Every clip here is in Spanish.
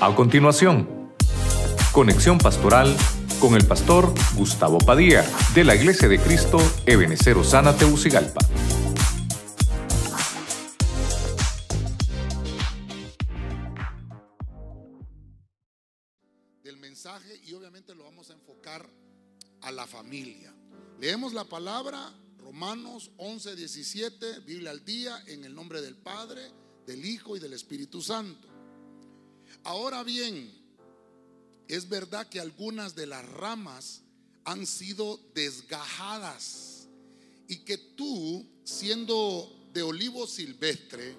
A continuación, conexión pastoral con el pastor Gustavo Padilla de la Iglesia de Cristo Ebenecer Osana Teucigalpa. del mensaje y obviamente lo vamos a enfocar a la familia. Leemos la palabra Romanos 11, 17, Biblia al día, en el nombre del Padre, del Hijo y del Espíritu Santo. Ahora bien, es verdad que algunas de las ramas han sido desgajadas y que tú, siendo de olivo silvestre,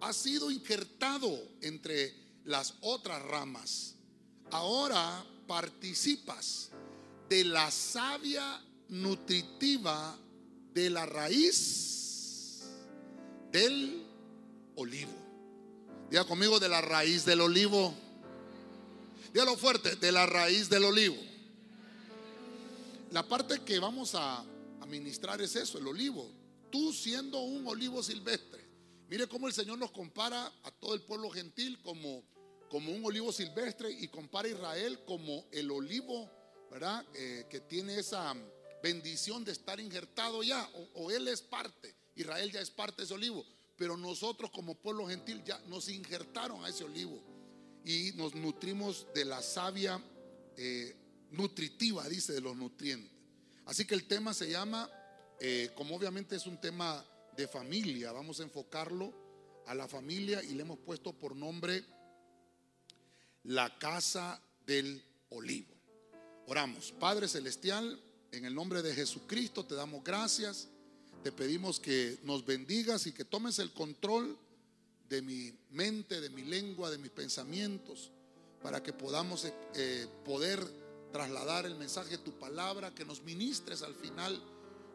has sido injertado entre las otras ramas. Ahora participas de la savia nutritiva de la raíz del olivo. Diga conmigo de la raíz del olivo. Dígalo fuerte, de la raíz del olivo. La parte que vamos a administrar es eso, el olivo. Tú siendo un olivo silvestre. Mire cómo el Señor nos compara a todo el pueblo gentil como, como un olivo silvestre y compara a Israel como el olivo, ¿verdad? Eh, que tiene esa bendición de estar injertado ya, o, o él es parte, Israel ya es parte de ese olivo, pero nosotros como pueblo gentil ya nos injertaron a ese olivo y nos nutrimos de la savia eh, nutritiva, dice, de los nutrientes. Así que el tema se llama, eh, como obviamente es un tema de familia, vamos a enfocarlo a la familia y le hemos puesto por nombre la casa del olivo. Oramos, Padre Celestial, en el nombre de Jesucristo te damos gracias, te pedimos que nos bendigas y que tomes el control de mi mente, de mi lengua, de mis pensamientos, para que podamos eh, poder trasladar el mensaje de tu palabra, que nos ministres al final,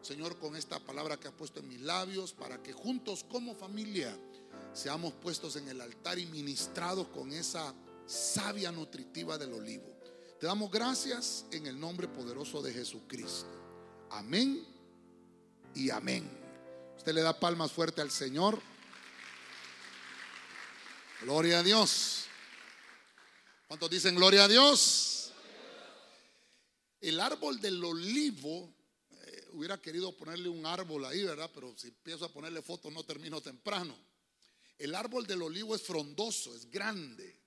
Señor, con esta palabra que has puesto en mis labios, para que juntos como familia seamos puestos en el altar y ministrados con esa savia nutritiva del olivo. Te damos gracias en el nombre poderoso de Jesucristo. Amén y amén. Usted le da palmas fuerte al Señor. Gloria a Dios. ¿Cuántos dicen gloria a Dios? El árbol del olivo, eh, hubiera querido ponerle un árbol ahí, ¿verdad? Pero si empiezo a ponerle fotos no termino temprano. El árbol del olivo es frondoso, es grande.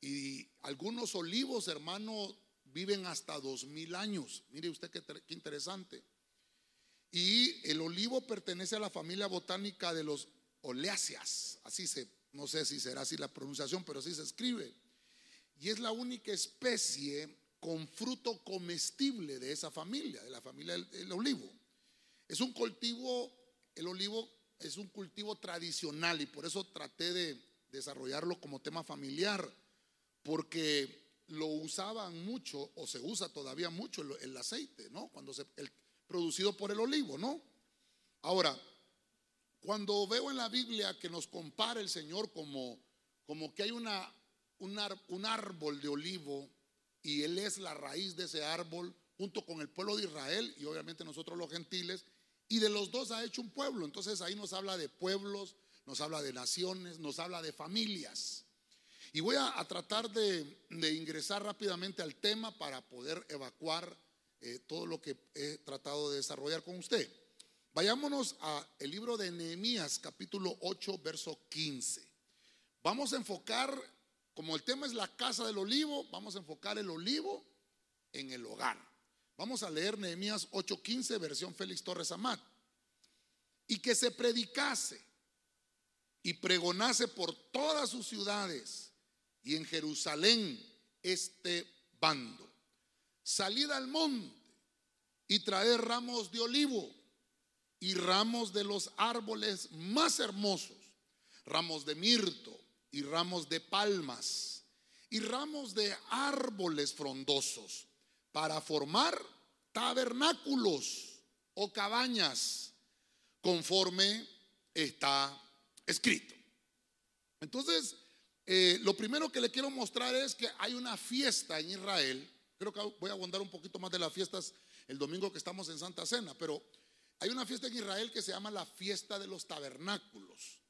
Y algunos olivos, hermano, viven hasta dos mil años. Mire usted qué, qué interesante. Y el olivo pertenece a la familia botánica de los oleáceas, así se no sé si será así la pronunciación, pero así se escribe. Y es la única especie con fruto comestible de esa familia, de la familia del, olivo. Es un cultivo, el olivo es un cultivo tradicional y por eso traté de desarrollarlo como tema familiar, porque lo usaban mucho o se usa todavía mucho el, aceite, ¿no? Cuando se, producido por el olivo, ¿no? Ahora, cuando veo en la Biblia que nos compara el Señor como, como que hay una, un, árbol de olivo y Él es la raíz de ese árbol junto con el pueblo de Israel y obviamente nosotros los gentiles, y de los dos ha hecho un pueblo. Entonces ahí nos habla de pueblos, nos habla de naciones, nos habla de familias. Y voy a, a tratar de, de, ingresar rápidamente al tema para poder evacuar eh, todo lo que he tratado de desarrollar con usted. Vayámonos a el libro de Nehemías, capítulo 8, verso 15. Vamos a enfocar, como el tema es la casa del olivo, vamos a enfocar el olivo en el hogar. Vamos a leer Nehemías 8:15, versión Félix Torres Amat. Y que se predicase y pregonase por todas sus ciudades y en Jerusalén este bando. Salid al monte y traer ramos de olivo y ramos de los árboles más hermosos, ramos de mirto y ramos de palmas y ramos de árboles frondosos para formar tabernáculos o cabañas conforme está escrito. Entonces, eh, lo primero que le quiero mostrar es que hay una fiesta en Israel. Creo que voy a abundar un poquito más de las fiestas el domingo que estamos en Santa Cena, pero hay una fiesta en Israel que se llama la fiesta de los tabernáculos.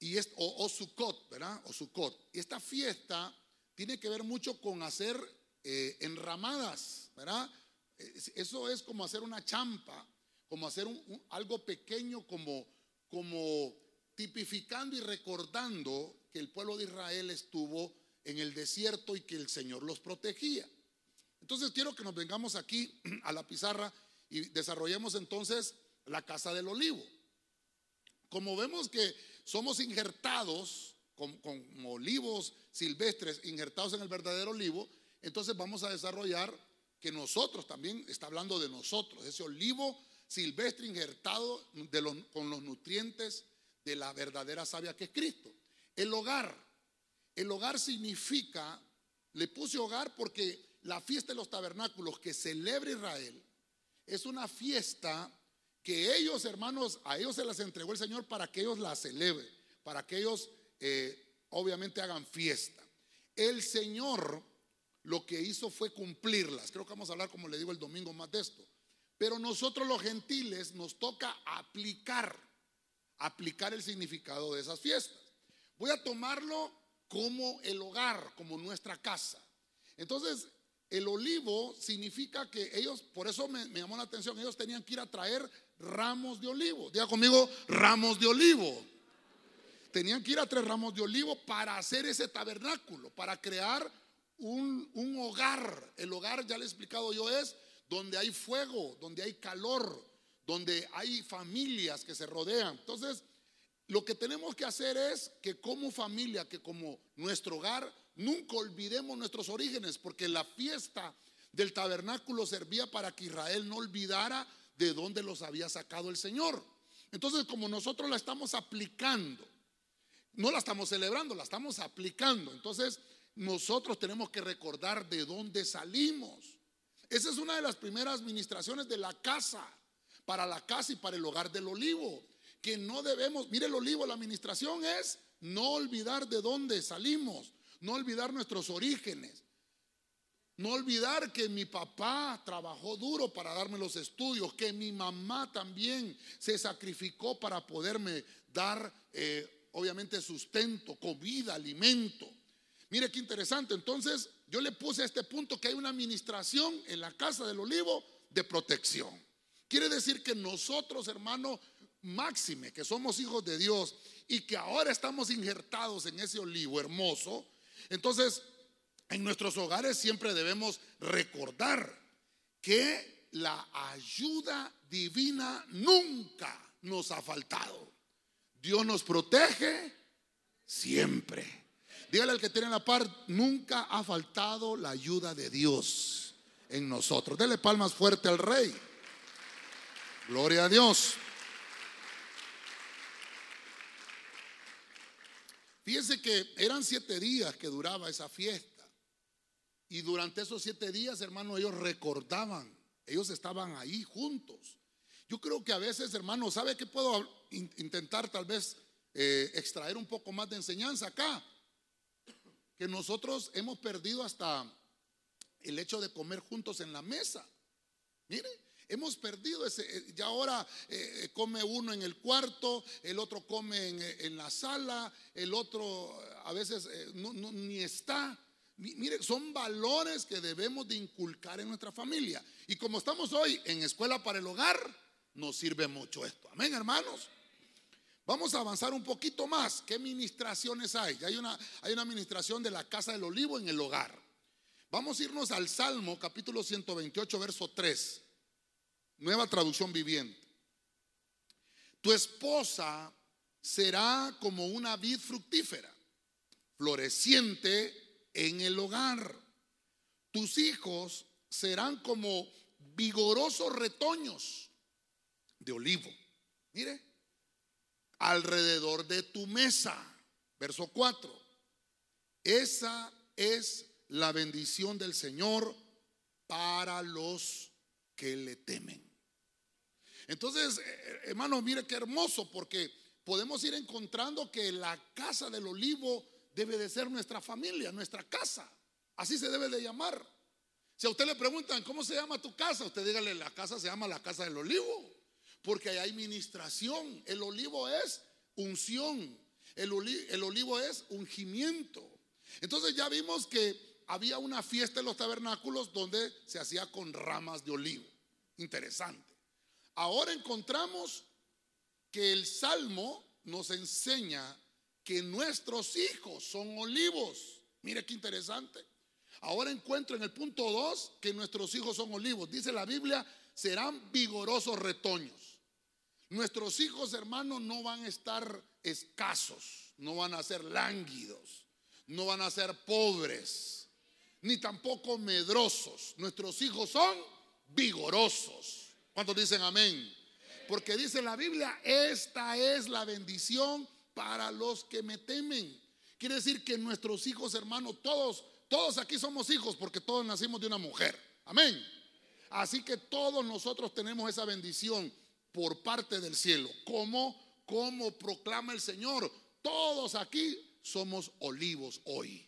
y es, o, Sukkot, ¿verdad? O Sukkot. Y esta fiesta tiene que ver mucho con hacer eh, enramadas, ¿verdad? Eso es como hacer una champa, como hacer algo pequeño, como, como tipificando y recordando que el pueblo de Israel estuvo en el desierto y que el Señor los protegía. Entonces quiero que nos vengamos aquí a la pizarra y desarrollemos entonces la casa del olivo. Como vemos que somos injertados con, olivos silvestres, injertados en el verdadero olivo, entonces vamos a desarrollar que nosotros también, está hablando de nosotros, ese olivo silvestre injertado con los nutrientes de la verdadera savia que es Cristo. El hogar, el hogar significa, le puse hogar porque la fiesta de los tabernáculos que celebra Israel es una fiesta que ellos, hermanos, a ellos se las entregó el Señor para que ellos la celebren, para que ellos eh, obviamente hagan fiesta. El Señor lo que hizo fue cumplirlas. Creo que vamos a hablar, como le digo, el domingo más de esto. Pero nosotros los gentiles nos toca aplicar, aplicar el significado de esas fiestas. Voy a tomarlo como el hogar, como nuestra casa. Entonces, el olivo significa que ellos, por eso me, llamó la atención, ellos tenían que ir a traer ramos de olivo. Diga conmigo, ramos de olivo. Tenían que ir a traer ramos de olivo para hacer ese tabernáculo, para crear un, un hogar. El hogar, ya le he explicado yo, es donde hay fuego, donde hay calor, donde hay familias que se rodean. Entonces, lo que tenemos que hacer es que como familia, que como nuestro hogar, nunca olvidemos nuestros orígenes, porque la fiesta del tabernáculo servía para que Israel no olvidara de dónde los había sacado el Señor. Entonces, como nosotros la estamos aplicando, no la estamos celebrando, la estamos aplicando. Entonces, nosotros tenemos que recordar de dónde salimos. Esa es una de las primeras ministraciones de la casa, para la casa y para el hogar del olivo, que no debemos, mire el olivo, la administración es no olvidar de dónde salimos, no olvidar nuestros orígenes. No olvidar que mi papá trabajó duro para darme los estudios, que mi mamá también se sacrificó para poderme dar, eh, obviamente, sustento, comida, alimento. Mire qué interesante. Entonces, yo le puse a este punto que hay una administración en la casa del olivo de protección. Quiere decir que nosotros, hermano, máxime, que somos hijos de Dios y que ahora estamos injertados en ese olivo hermoso, entonces en nuestros hogares siempre debemos recordar que la ayuda divina nunca nos ha faltado. Dios nos protege siempre. Dígale al que tiene la par, nunca ha faltado la ayuda de Dios en nosotros. Dele palmas fuerte al rey. Gloria a Dios. Fíjense que eran siete días que duraba esa fiesta. Y durante esos siete días, hermano, ellos recordaban, ellos estaban ahí juntos. Yo creo que a veces, hermano, ¿sabe qué puedo intentar tal vez eh, extraer un poco más de enseñanza acá? que nosotros hemos perdido hasta el hecho de comer juntos en la mesa. Mire, hemos perdido ese, eh, ya ahora eh, come uno en el cuarto, el otro come en, la sala, el otro a veces eh, ni está. Mire, son valores que debemos de inculcar en nuestra familia. Y como estamos hoy en escuela para el hogar, nos sirve mucho esto. Amén, hermanos. Vamos a avanzar un poquito más. ¿Qué ministraciones hay? Hay una, hay una administración de la casa del olivo en el hogar. Vamos a irnos al Salmo capítulo 128, verso 3. Nueva traducción viviente. Tu esposa será como una vid fructífera, floreciente en el hogar. Tus hijos serán como vigorosos retoños de olivo. Mire, alrededor de tu mesa. Verso 4. Esa es la bendición del Señor para los que le temen. Entonces, eh, hermano, mire qué hermoso, porque podemos ir encontrando que la casa del olivo debe de ser nuestra familia, nuestra casa. Así se debe de llamar. Si a usted le preguntan, ¿cómo se llama tu casa? Usted dígale, la casa se llama la casa del olivo porque hay administración. El olivo es unción. El, olivo es ungimiento. Entonces ya vimos que había una fiesta en los tabernáculos donde se hacía con ramas de olivo. Interesante. Ahora encontramos que el Salmo nos enseña que nuestros hijos son olivos. Mire qué interesante. Ahora encuentro en el punto 2 que nuestros hijos son olivos. Dice la Biblia, serán vigorosos retoños. Nuestros hijos, hermanos, no van a estar escasos, no van a ser lánguidos, no van a ser pobres, ni tampoco medrosos. Nuestros hijos son vigorosos. ¿Cuántos dicen amén? Porque dice la Biblia, esta es la bendición para los que me temen. Quiere decir que nuestros hijos, hermanos, todos, todos aquí somos hijos porque todos nacimos de una mujer. Amén. Así que todos nosotros tenemos esa bendición por parte del cielo. Como, como proclama el Señor, todos aquí somos olivos hoy.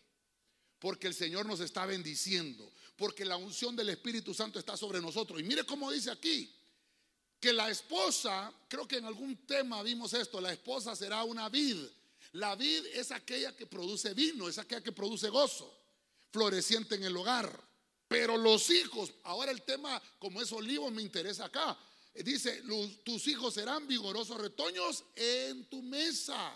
Porque el Señor nos está bendiciendo. Porque la unción del Espíritu Santo está sobre nosotros. Y mire cómo dice aquí que la esposa, creo que en algún tema vimos esto, la esposa será una vid. La vid es aquella que produce vino, es aquella que produce gozo, floreciente en el hogar. Pero los hijos, ahora el tema como es olivo me interesa acá. Dice, tus hijos serán vigorosos retoños en tu mesa.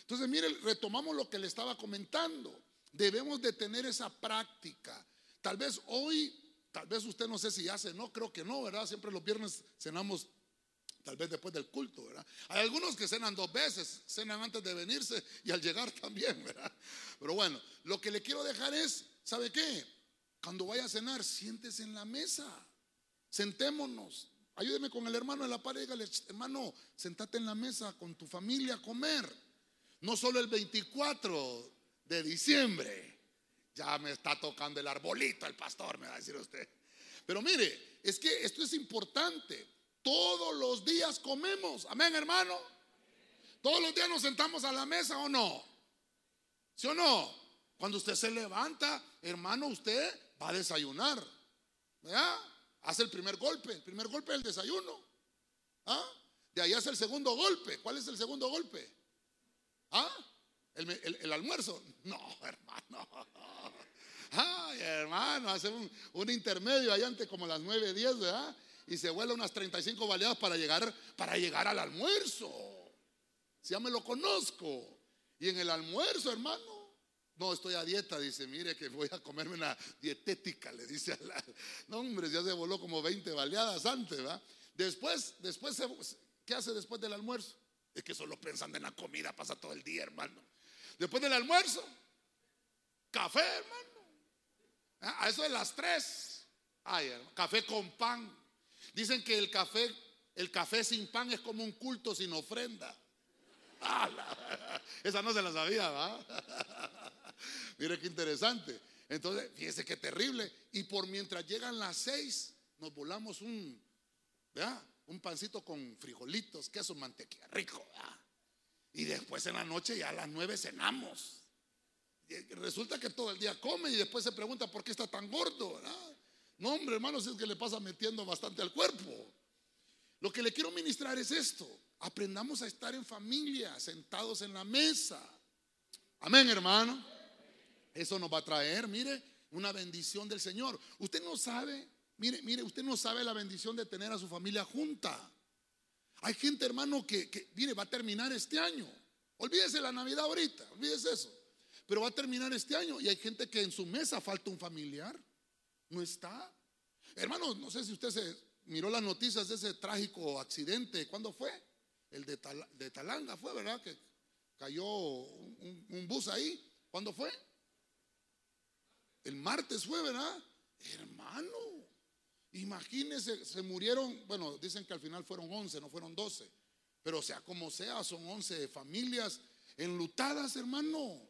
Entonces, mire, retomamos lo que le estaba comentando. Debemos de tener esa práctica. Tal vez hoy Tal vez usted no sé si ya cenó, creo que no, ¿verdad? Siempre los viernes cenamos, tal vez después del culto, ¿verdad? Hay algunos que cenan dos veces, cenan antes de venirse y al llegar también, ¿verdad? Pero bueno, lo que le quiero dejar es, ¿sabe qué? Cuando vaya a cenar, siéntese en la mesa, sentémonos. Ayúdeme con el hermano de la pared, dígale, hermano, sentate en la mesa con tu familia a comer. No solo el 24 de diciembre, ya me está tocando el arbolito el pastor, me va a decir usted. Pero mire, es que esto es importante. Todos los días comemos. Amén, hermano. Todos los días nos sentamos a la mesa o no. ¿Sí o no? Cuando usted se levanta, hermano, usted va a desayunar. ¿Verdad? Hace el primer golpe. El primer golpe es el desayuno. ¿Ah? De ahí hace el segundo golpe. ¿Cuál es el segundo golpe? ¿Ah? ¿El, almuerzo? No, hermano. Ay, hermano, hace un, intermedio ahí antes como las 9, 10, ¿verdad? Y se vuela unas 35 baleadas para llegar, para llegar al almuerzo. Si ya me lo conozco. Y en el almuerzo, hermano, no, estoy a dieta, dice, mire que voy a comerme una dietética, le dice a la... No, hombre, ya se voló como 20 baleadas antes, ¿verdad? Después, después, ¿qué hace después del almuerzo? Es que solo pensando en la comida pasa todo el día, hermano. Después del almuerzo, café, hermano. Ah, a eso de las tres. Ay, café con pan. Dicen que el café, el café sin pan es como un culto sin ofrenda. esa no se la sabía, ¿va? Mire qué interesante. Entonces, fíjese qué terrible. Y por mientras llegan las seis, nos volamos un, un pancito con frijolitos, queso, mantequilla, rico. ¿verdad? Y después en la noche ya a las nueve cenamos. resulta que todo el día come y después se pregunta por qué está tan gordo. No, hombre, hermanos, es que le pasa metiendo bastante al cuerpo. Lo que le quiero ministrar es esto. Aprendamos a estar en familia, sentados en la mesa. Amén, hermano. Eso nos va a traer, mire, una bendición del Señor. Usted no sabe, mire, mire, usted no sabe la bendición de tener a su familia junta. Hay gente, hermano, que, que va a terminar este año. Olvídese la Navidad ahorita, olvídese eso. Pero va a terminar este año y hay gente que en su mesa falta un familiar. No está. Hermano, no sé si usted se miró las noticias de ese trágico accidente. ¿Cuándo fue? El de, de Talanga fue, ¿verdad? Que cayó un bus ahí. ¿Cuándo fue? El martes fue, ¿verdad? Hermano, Imagínense, se murieron, bueno, dicen que al final fueron 11, no fueron 12, pero sea como sea, son 11 familias enlutadas, hermano.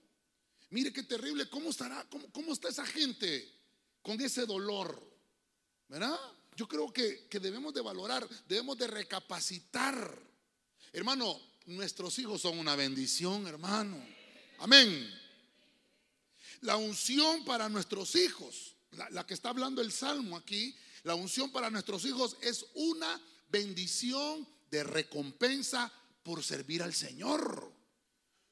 Mire qué terrible, ¿cómo estará, cómo, está esa gente con ese dolor? ¿Verdad? Yo creo que, que debemos de valorar, debemos de recapacitar. Hermano, nuestros hijos son una bendición, hermano. Amén. La unción para nuestros hijos, la, que está hablando el Salmo aquí, la unción para nuestros hijos es una bendición de recompensa por servir al Señor.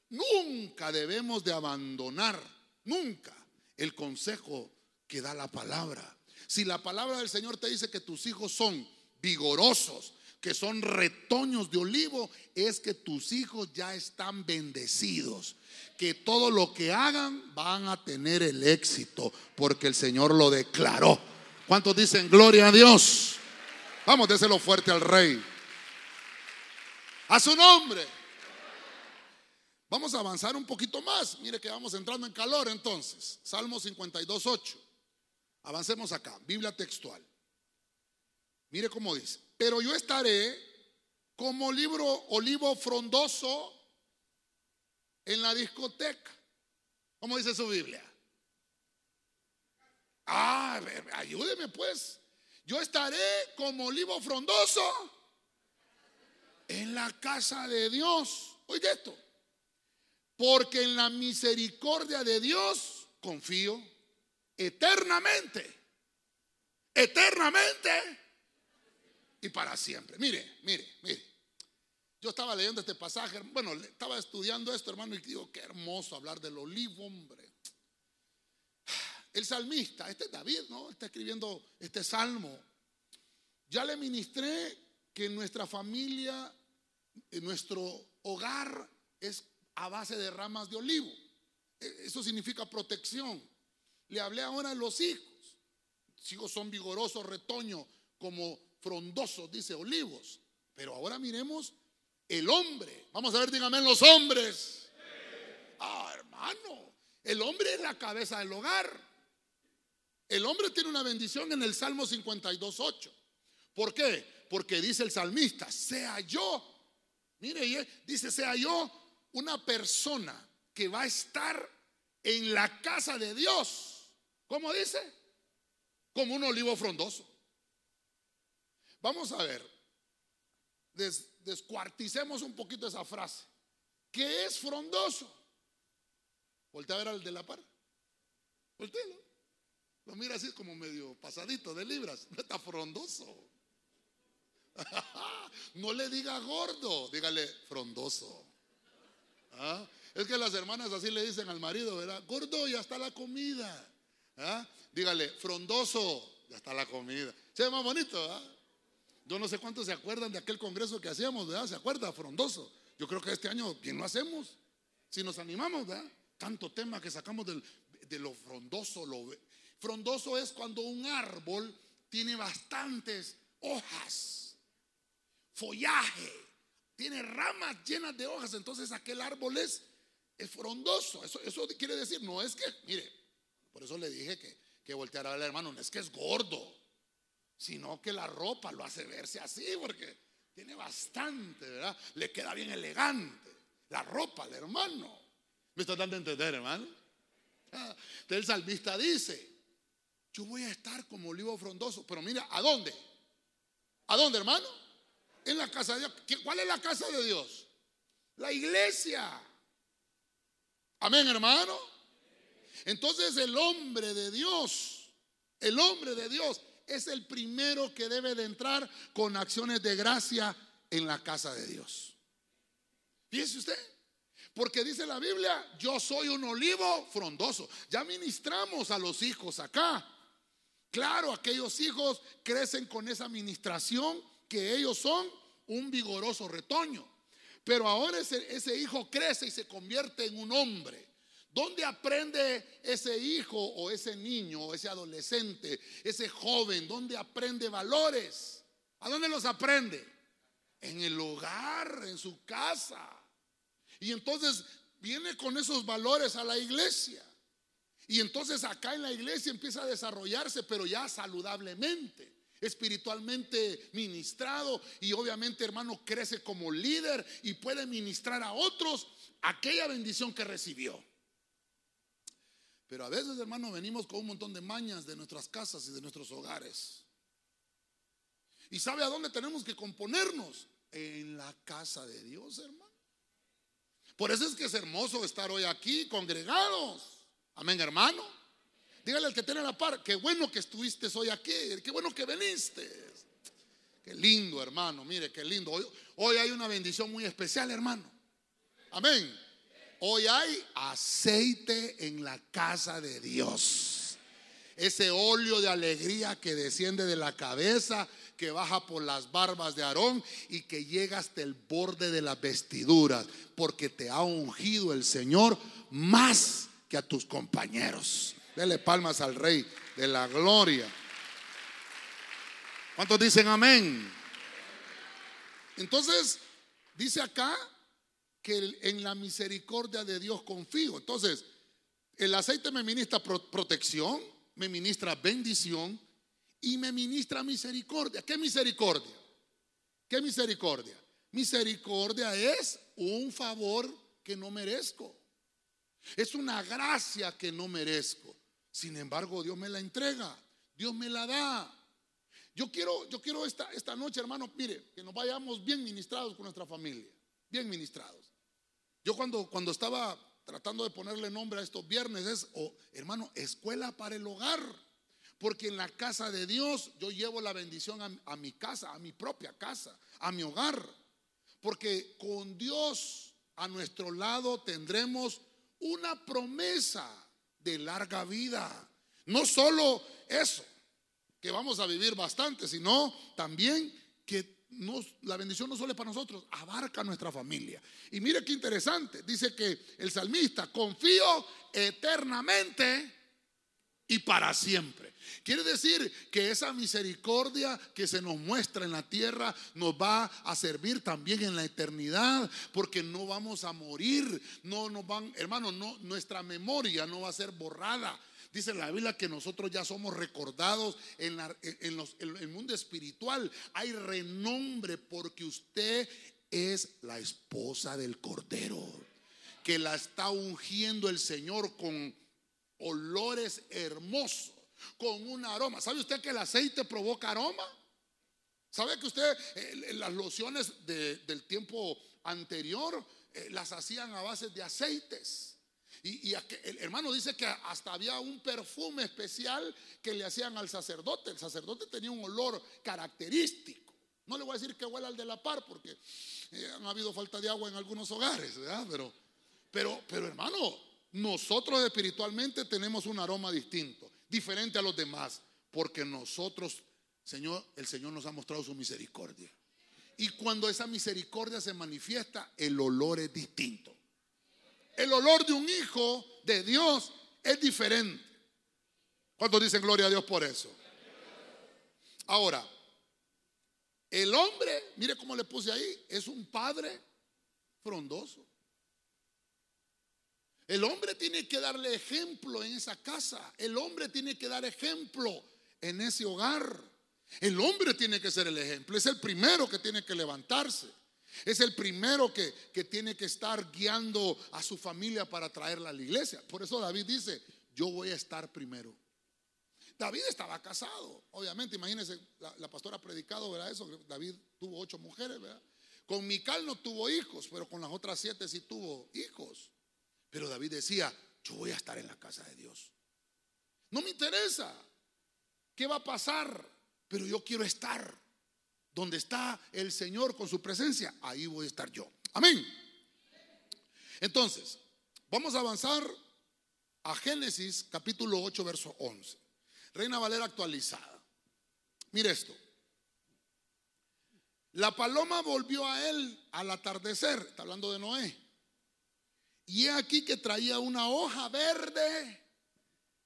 nunca debemos de abandonar, nunca, el consejo que da la palabra. Si la palabra del Señor te dice que tus hijos son vigorosos, que son retoños de olivo, es que tus hijos ya están bendecidos. Que todo lo que hagan van a tener el éxito, porque el Señor lo declaró. ¿Cuántos dicen gloria a Dios? Vamos, déselo fuerte al rey. A su nombre. Vamos a avanzar un poquito más. Mire que vamos entrando en calor entonces. Salmo 52, 8. Avancemos acá, Biblia textual. Mire cómo dice, pero yo estaré como libro olivo frondoso en la discoteca. ¿Cómo dice su Biblia? Ah, ayúdeme pues. Yo estaré como olivo frondoso en la casa de Dios. Oye esto. Porque en la misericordia de Dios confío eternamente. Eternamente y para siempre. Mire, mire, mire. Yo estaba leyendo este pasaje, bueno, estaba estudiando esto, hermano, y digo, qué hermoso hablar del olivo, hombre. El salmista, este es David, ¿no? Está escribiendo este salmo. Ya le ministré que nuestra familia, en nuestro hogar es a base de ramas de olivo. E, eso significa protección. Le hablé ahora a los hijos. Los hijos son vigorosos, retoño, como frondosos, dice olivos. Pero ahora miremos el hombre. Vamos a ver, dígame los hombres. Ah, hermano, el hombre es la cabeza del hogar. El hombre tiene una bendición en el Salmo 52.8. ¿Por qué? Porque dice el salmista, sea yo, mire, dice, sea yo una persona que va a estar en la casa de Dios. ¿Cómo dice? Como un olivo frondoso. Vamos a ver, descuarticemos un poquito esa frase. ¿Qué es frondoso? Voltea a ver al de la par. Lo mira así como medio pasadito de libras. No está frondoso. no le diga gordo, dígale frondoso. ¿Ah? Es que las hermanas así le dicen al marido, ¿verdad? Gordo, ya está la comida. ¿Ah? Dígale, frondoso, ya está la comida. Se ve más bonito, ¿ah? Yo no sé cuántos se acuerdan de aquel congreso que hacíamos, ¿verdad? ¿Se acuerda? Frondoso. Yo creo que este año bien lo hacemos. Si nos animamos, ¿verdad? Tanto tema que sacamos de lo frondoso, lo, Frondoso es cuando un árbol tiene bastantes hojas, follaje, tiene ramas llenas de hojas, entonces aquel árbol es, frondoso. Eso, quiere decir, no es que, mire, por eso le dije que, que volteara al hermano, no es que es gordo, sino que la ropa lo hace verse así, porque tiene bastante, ¿verdad? Le queda bien elegante. La ropa al hermano. ¿Me está dando a entender, hermano? Entonces el salmista dice, yo voy a estar como olivo frondoso. Pero mira, ¿a dónde? ¿A dónde, hermano? En la casa de Dios. ¿Cuál es la casa de Dios? La iglesia. Amén, hermano. Entonces el hombre de Dios, el hombre de Dios es el primero que debe de entrar con acciones de gracia en la casa de Dios. Fíjese usted, porque dice la Biblia, yo soy un olivo frondoso. Ya ministramos a los hijos acá. Claro, aquellos hijos crecen con esa administración que ellos son un vigoroso retoño. Pero ahora ese, ese, hijo crece y se convierte en un hombre. ¿Dónde aprende ese hijo o ese niño o ese adolescente, ese joven? ¿Dónde aprende valores? ¿A dónde los aprende? En el hogar, en su casa. Y entonces viene con esos valores a la iglesia. Y entonces acá en la iglesia empieza a desarrollarse, pero ya saludablemente, espiritualmente ministrado y obviamente hermano crece como líder y puede ministrar a otros aquella bendición que recibió. Pero a veces hermano venimos con un montón de mañas de nuestras casas y de nuestros hogares. ¿Y sabe a dónde tenemos que componernos? En la casa de Dios, hermano. Por eso es que es hermoso estar hoy aquí congregados. Amén, hermano. Dígale al que tiene la par, qué bueno que estuviste hoy aquí, qué bueno que veniste. Qué lindo, hermano, mire, qué lindo. Hoy, hoy hay una bendición muy especial, hermano. Amén. Hoy hay aceite en la casa de Dios. Ese óleo de alegría que desciende de la cabeza, que baja por las barbas de Aarón y que llega hasta el borde de las vestiduras, porque te ha ungido el Señor más a tus compañeros. Dele palmas al Rey de la Gloria. ¿Cuántos dicen amén? Entonces, dice acá que en la misericordia de Dios confío. Entonces, el aceite me ministra protección, me ministra bendición y me ministra misericordia. ¿Qué misericordia? ¿Qué misericordia? Misericordia es un favor que no merezco. Es una gracia que no merezco. Sin embargo, Dios me la entrega. Dios me la da. Yo quiero, yo quiero esta, esta noche, hermano, mire, que nos vayamos bien ministrados con nuestra familia. Bien ministrados. Yo cuando, cuando estaba tratando de ponerle nombre a estos viernes es, oh, hermano, escuela para el hogar. Porque en la casa de Dios yo llevo la bendición a, a mi casa, a mi propia casa, a mi hogar. Porque con Dios a nuestro lado tendremos una promesa de larga vida. No solo eso, que vamos a vivir bastante, sino también que la bendición no solo es para nosotros, abarca nuestra familia. Y mire qué interesante, dice que el salmista, confío eternamente y para siempre. Quiere decir que esa misericordia que se nos muestra en la tierra nos va a servir también en la eternidad, porque no vamos a morir, no nos van, hermano, no nuestra memoria no va a ser borrada Dice la Biblia que nosotros ya somos recordados en, el mundo espiritual. Hay renombre porque usted es la esposa del Cordero, que la está ungiendo el Señor con olores hermosos, con un aroma. ¿Sabe usted que el aceite provoca aroma? ¿Sabe que usted eh, las lociones del tiempo anterior eh, las hacían a base de aceites? Y, el hermano dice que hasta había un perfume especial que le hacían al sacerdote. El sacerdote tenía un olor característico. No le voy a decir que huela al de la par porque eh, han habido falta de agua en algunos hogares, ¿verdad? Pero, pero, pero hermano, nosotros espiritualmente tenemos un aroma distinto, diferente a los demás, porque nosotros, Señor, el Señor nos ha mostrado su misericordia. Y cuando esa misericordia se manifiesta, el olor es distinto el olor de un hijo de Dios es diferente. ¿Cuántos dicen gloria a Dios por eso? Ahora, el hombre, mire cómo le puse ahí, es un padre frondoso. El hombre tiene que darle ejemplo en esa casa. El hombre tiene que dar ejemplo en ese hogar. El hombre tiene que ser el ejemplo. Es el primero que tiene que levantarse. Es el primero que, tiene que estar guiando a su familia para traerla a la iglesia. Por eso David dice, yo voy a estar primero. David estaba casado, obviamente, imagínense, la, pastora ha predicado, ¿verdad? Eso, David tuvo ocho mujeres, ¿verdad? Con Mical no tuvo hijos, pero con las otras siete sí tuvo hijos. Pero David decía, yo voy a estar en la casa de Dios. No me interesa qué va a pasar, pero yo quiero estar. Donde está el Señor con su presencia, ahí voy a estar yo. Amén. Entonces, vamos a avanzar a Génesis capítulo 8, verso 11. Reina Valera actualizada. Mire esto. La paloma volvió a él al atardecer, está hablando de Noé. Y he aquí que traía una hoja verde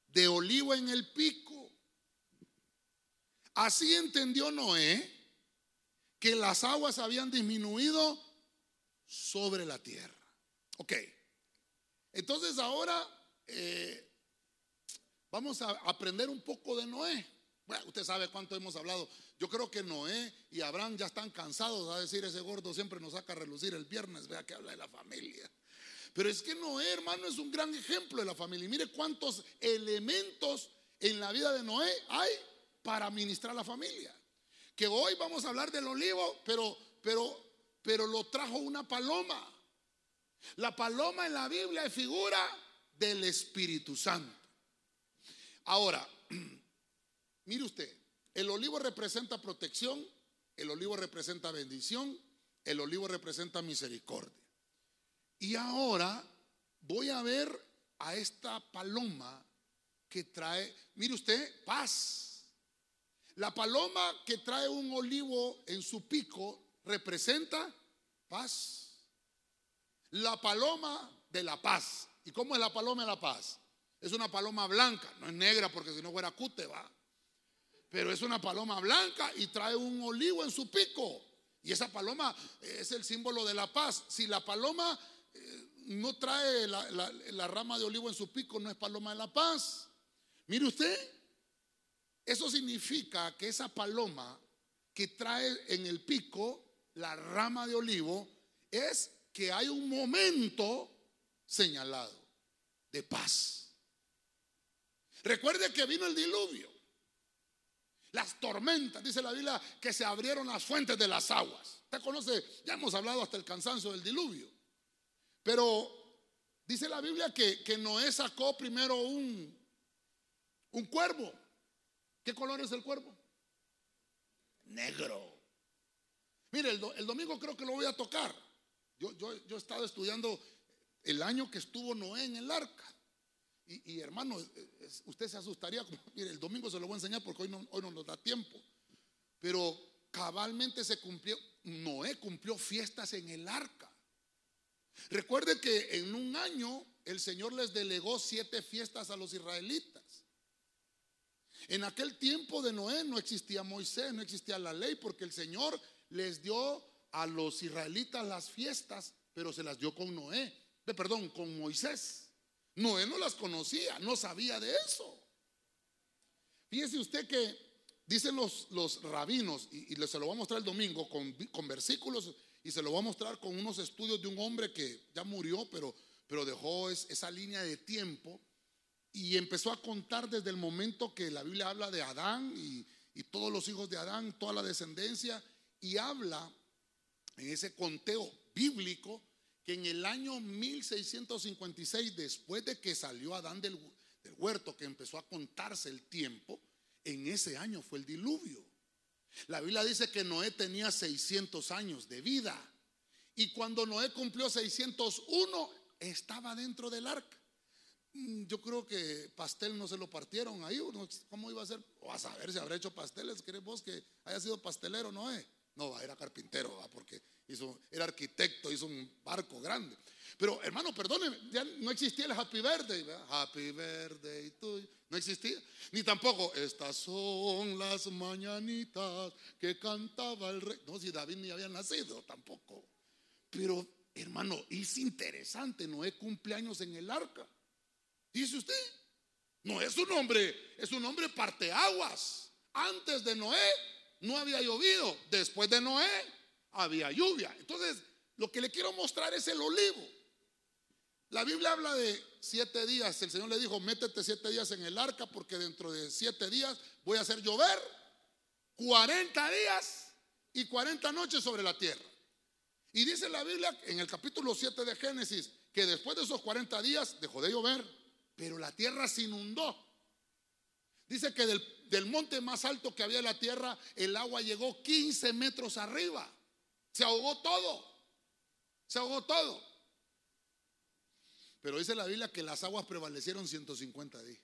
de olivo en el pico. Así entendió Noé que las aguas habían disminuido sobre la tierra. Ok. Entonces ahora eh, vamos a aprender un poco de Noé. Bueno, usted sabe cuánto hemos hablado. Yo creo que Noé y Abraham ya están cansados a decir ese gordo siempre nos saca a relucir el viernes, vea que habla de la familia. Pero es que Noé, hermano, es un gran ejemplo de la familia. Y mire cuántos elementos en la vida de Noé hay para ministrar la familia que hoy vamos a hablar del olivo, pero, pero, pero lo trajo una paloma. La paloma en la Biblia es figura del Espíritu Santo. Ahora, mire usted, el olivo representa protección, el olivo representa bendición, el olivo representa misericordia. Y ahora voy a ver a esta paloma que trae, mire usted, paz. La paloma que trae un olivo en su pico representa paz. La paloma de la paz. ¿Y cómo es la paloma de la paz? Es una paloma blanca, no es negra porque si no fuera cute, va. Pero es una paloma blanca y trae un olivo en su pico. Y esa paloma es el símbolo de la paz. Si la paloma no trae la, la rama de olivo en su pico, no es paloma de la paz. Mire usted, eso significa que esa paloma que trae en el pico la rama de olivo es que hay un momento señalado de paz. Recuerde que vino el diluvio, las tormentas, dice la Biblia, que se abrieron las fuentes de las aguas. Usted conoce, ya hemos hablado hasta el cansancio del diluvio. Pero dice la Biblia que, que Noé sacó primero un, un cuervo. ¿Qué color es el cuervo? Negro. Mire, el, domingo creo que lo voy a tocar. Yo, yo, yo, he estado estudiando el año que estuvo Noé en el arca. Y, hermano, usted se asustaría. Mire, el domingo se lo voy a enseñar porque hoy no, hoy no nos da tiempo. Pero cabalmente se cumplió. Noé cumplió fiestas en el arca. Recuerde que en un año el Señor les delegó siete fiestas a los israelitas. En aquel tiempo de Noé no existía Moisés, no existía la ley, porque el Señor les dio a los israelitas las fiestas, pero se las dio con Noé, perdón, con Moisés. Noé no las conocía, no sabía de eso. Fíjese usted que dicen los, los rabinos, y, se lo voy a mostrar el domingo con, con, versículos, y se lo voy a mostrar con unos estudios de un hombre que ya murió, pero, pero dejó esa línea de tiempo, y empezó a contar desde el momento que la Biblia habla de Adán y, y todos los hijos de Adán, toda la descendencia, y habla en ese conteo bíblico que en el año 1656, después de que salió Adán del, huerto, que empezó a contarse el tiempo, en ese año fue el diluvio. La Biblia dice que Noé tenía 600 años de vida. Y cuando Noé cumplió 601, estaba dentro del arca. Mm, yo creo que pastel no se lo partieron ahí. ¿Cómo iba a ser? O a saber si habrá hecho pasteles. ¿Querés vos que haya sido pastelero Noé? No, era carpintero, porque hizo, era arquitecto, hizo un barco grande. Pero hermano, perdóneme, ya no existía el Happy Birthday, Happy Birthday No existía. Ni tampoco, estas son las mañanitas que cantaba el rey. No, si David ni había nacido, tampoco. Pero hermano, es interesante, Noé cumpleaños en el arca. Dice usted, no es un hombre, es un hombre parteaguas. Antes de Noé no había llovido. Después de Noé había lluvia. Entonces, lo que le quiero mostrar es el olivo. La Biblia habla de siete días. El Señor le dijo, métete siete días en el arca porque dentro de siete días voy a hacer llover 40 días y 40 noches sobre la tierra. Y dice la Biblia en el capítulo 7 de Génesis que después de esos 40 días dejó de llover, pero la tierra se inundó. Dice que del, monte más alto que había en la tierra, el agua llegó 15 metros arriba. Se ahogó todo. Se ahogó todo. Pero dice la Biblia que las aguas prevalecieron 150 días.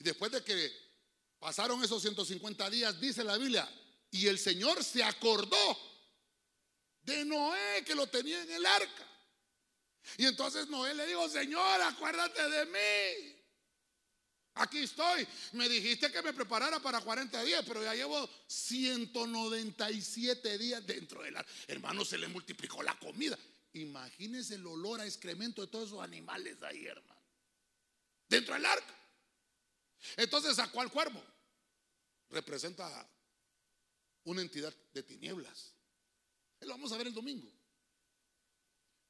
Y después de que pasaron esos 150 días, dice la Biblia, y el Señor se acordó de Noé que lo tenía en el arca. Y entonces Noé le dijo, Señor, acuérdate de mí. Aquí estoy. Me dijiste que me preparara para 40 días, pero ya llevo 197 días dentro del arca. Hermano, se le multiplicó la comida. Imagínese el olor a excremento de todos esos animales ahí, hermano. Dentro del arca. Entonces sacó al cuervo. Representa una entidad de tinieblas. Lo vamos a ver el domingo.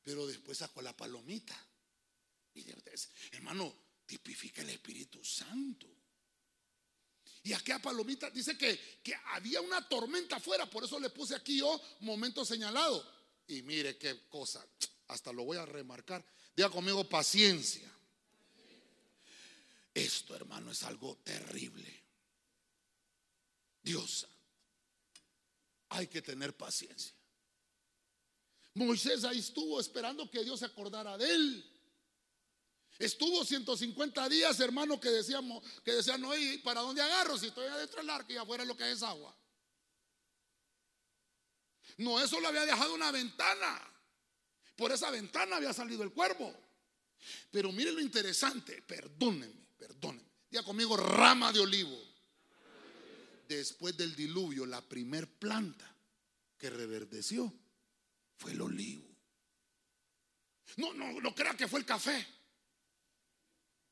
Pero después sacó la palomita. Y hermano, tipifica el Espíritu Santo. Y aquí a Palomita dice que, que había una tormenta afuera, por eso le puse aquí yo momento señalado. Y mire qué cosa, hasta lo voy a remarcar. Diga conmigo paciencia. Esto, hermano, es algo terrible. Dios, hay que tener paciencia. Moisés ahí estuvo esperando que Dios se acordara de él. Estuvo 150 días, hermano, que decíamos, que decían, no, ¿y para dónde agarro? Si estoy adentro del arca y afuera lo que es agua. No, eso lo había dejado una ventana. Por esa ventana había salido el cuervo. Pero mire lo interesante, perdónenme, perdónenme. Diga conmigo, rama de olivo. Después del diluvio, la primer planta que reverdeció fue el olivo. No, no, no crea que fue el café.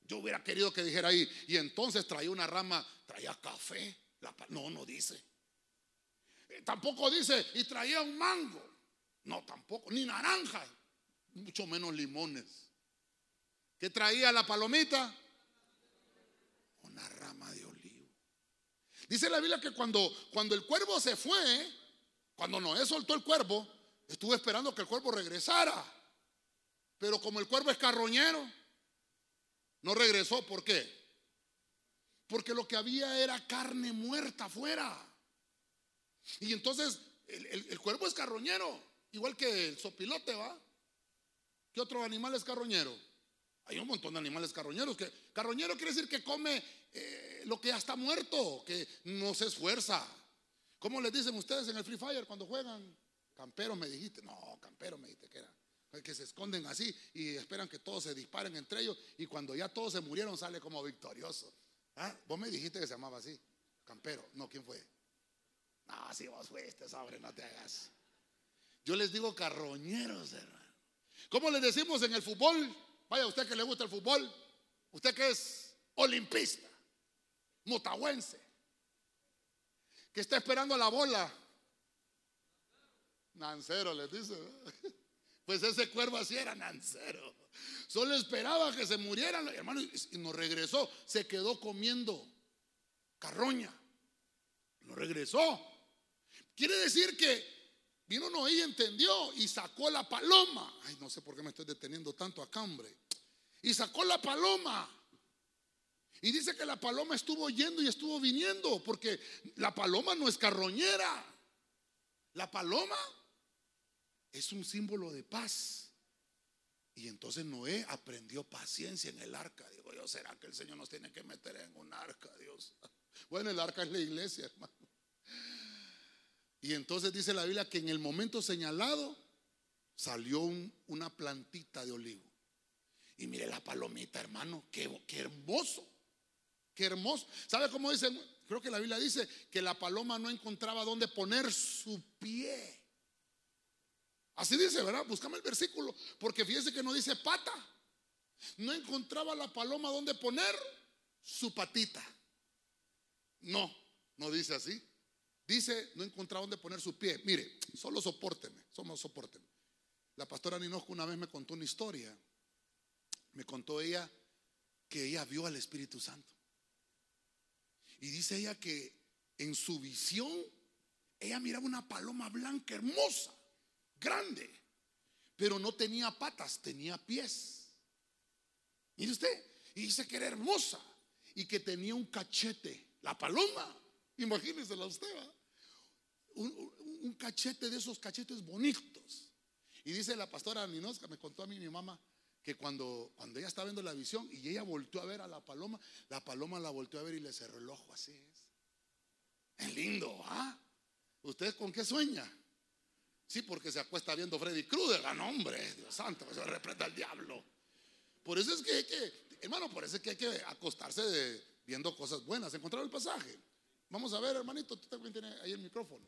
Yo hubiera querido que dijera ahí, y entonces traía una rama, traía café. no, no dice. Eh, tampoco dice, y traía un mango. No, tampoco, ni naranja, mucho menos limones. ¿Qué traía la palomita? Una rama de olivo. Dice la Biblia que cuando, cuando el cuervo se fue, cuando Noé soltó el cuervo, estuvo esperando que el cuervo regresara. Pero como el cuervo es carroñero, no regresó. ¿Por qué? Porque lo que había era carne muerta afuera. Y entonces el, cuervo es carroñero, igual que el sopilote, ¿va? ¿Qué otro animal es carroñero? Hay un montón de animales carroñeros. Que, carroñero quiere decir que come eh, lo que ya está muerto, que no se esfuerza. ¿Cómo les dicen ustedes en el Free Fire cuando juegan? Campero me dijiste. No, campero me dijiste que era. Que se esconden así y esperan que todos se disparen entre ellos. Y cuando ya todos se murieron, sale como victorioso. ¿Ah? Vos me dijiste que se llamaba así. Campero. No, ¿quién fue? No, si vos fuiste, sobre, no te hagas. Yo les digo carroñeros, hermano. ¿Cómo les decimos en el fútbol? Vaya, usted que le gusta el fútbol, usted que es olimpista, motahuense, que está esperando la bola. Nancero les dice. Pues ese cuervo así era nancero. Solo esperaba que se murieran, hermano, y no regresó. Se quedó comiendo carroña. No regresó. Quiere decir que vino Noé y entendió y sacó la paloma. Ay, no sé por qué me estoy deteniendo tanto acá, hombre. Y sacó la paloma. Y dice que la paloma estuvo yendo y estuvo viniendo, porque la paloma no es carroñera. La paloma es un símbolo de paz. Y entonces Noé aprendió paciencia en el arca. Digo yo, ¿será que el Señor nos tiene que meter en un arca, Dios? Bueno, el arca es la iglesia, hermano. Y entonces dice la Biblia que en el momento señalado salió una plantita de olivo. Y mire la palomita, hermano, qué, qué hermoso, qué hermoso. ¿Sabe cómo dice? Creo que la Biblia dice que la paloma no encontraba dónde poner su pie. Así dice, ¿verdad? Buscame el versículo, porque fíjese que no dice pata. No encontraba la paloma dónde poner su patita. No, no dice así. Dice, no encontraba dónde poner su pie. Mire, solo soporteme, solo soporteme. La pastora Ninosco una vez me contó una historia. Me contó ella que ella vio al Espíritu Santo. Y dice ella que en su visión, ella miraba una paloma blanca hermosa, grande, pero no tenía patas, tenía pies. Mire usted, y dice que era hermosa y que tenía un cachete, la paloma. Imagínensela usted, un, cachete de esos cachetes bonitos. Y dice la pastora Ninosca, me contó a mí mi mamá, que cuando, cuando ella estaba viendo la visión y ella volteó a ver a la paloma, la paloma la volteó a ver y le cerró el ojo, así es. Es lindo, ¿ah? ¿Usted con qué sueña? Sí, porque se acuesta viendo Freddy Krueger, ah, no hombre, Dios santo, eso reprenda al diablo. Por eso es que hay que, hermano, por eso es que hay que acostarse viendo cosas buenas. ¿Encontraron el pasaje? Vamos a ver, hermanito, tú también tienes ahí el micrófono.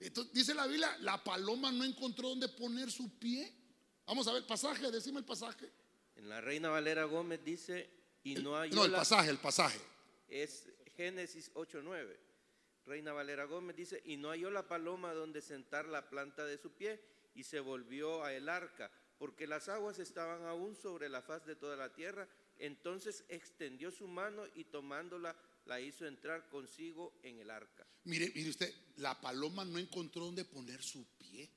Entonces, dice la Biblia, la paloma no encontró dónde poner su pie. Vamos a ver, pasaje, decime el pasaje. En la Reina Valera Gómez dice, y no hay... No, el pasaje, el pasaje. Es Génesis 8.9. Reina Valera Gómez dice, y no halló la paloma donde sentar la planta de su pie, y se volvió a el arca, porque las aguas estaban aún sobre la faz de toda la tierra. Entonces extendió su mano y tomándola la hizo entrar consigo en el arca. Mire, mire usted, la paloma no encontró dónde poner su pie.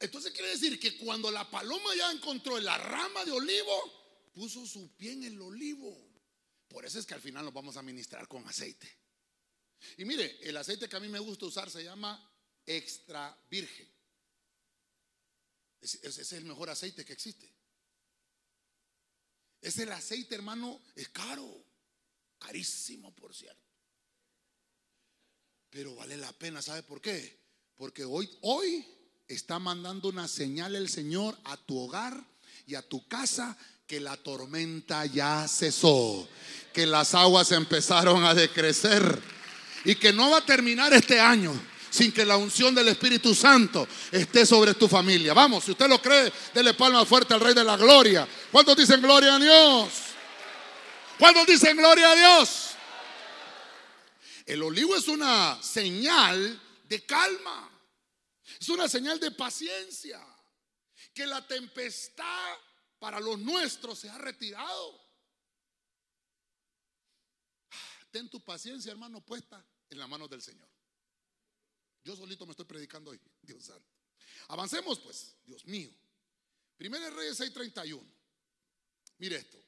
Entonces quiere decir que cuando la paloma ya encontró la rama de olivo, puso su pie en el olivo. Por eso es que al final lo vamos a ministrar con aceite. Y mire, el aceite que a mí me gusta usar se llama extra virgen. Ese es el mejor aceite que existe. Es el aceite, hermano, es caro. Carísimo, por cierto. Pero vale la pena, ¿sabe por qué? Porque hoy, hoy está mandando una señal el Señor a tu hogar y a tu casa que la tormenta ya cesó, que las aguas empezaron a decrecer y que no va a terminar este año sin que la unción del Espíritu Santo esté sobre tu familia. Vamos, si usted lo cree, dele palma fuerte al Rey de la Gloria. ¿Cuántos dicen gloria a Dios? ¿Cuántos dicen gloria a Dios? El olivo es una señal de calma. Es una señal de paciencia. Que la tempestad para los nuestros se ha retirado. Ten tu paciencia, hermano, puesta en la mano del Señor. Yo solito me estoy predicando hoy, Dios santo. Avancemos pues, Dios mío. Primera Reyes 6:31. Mire esto.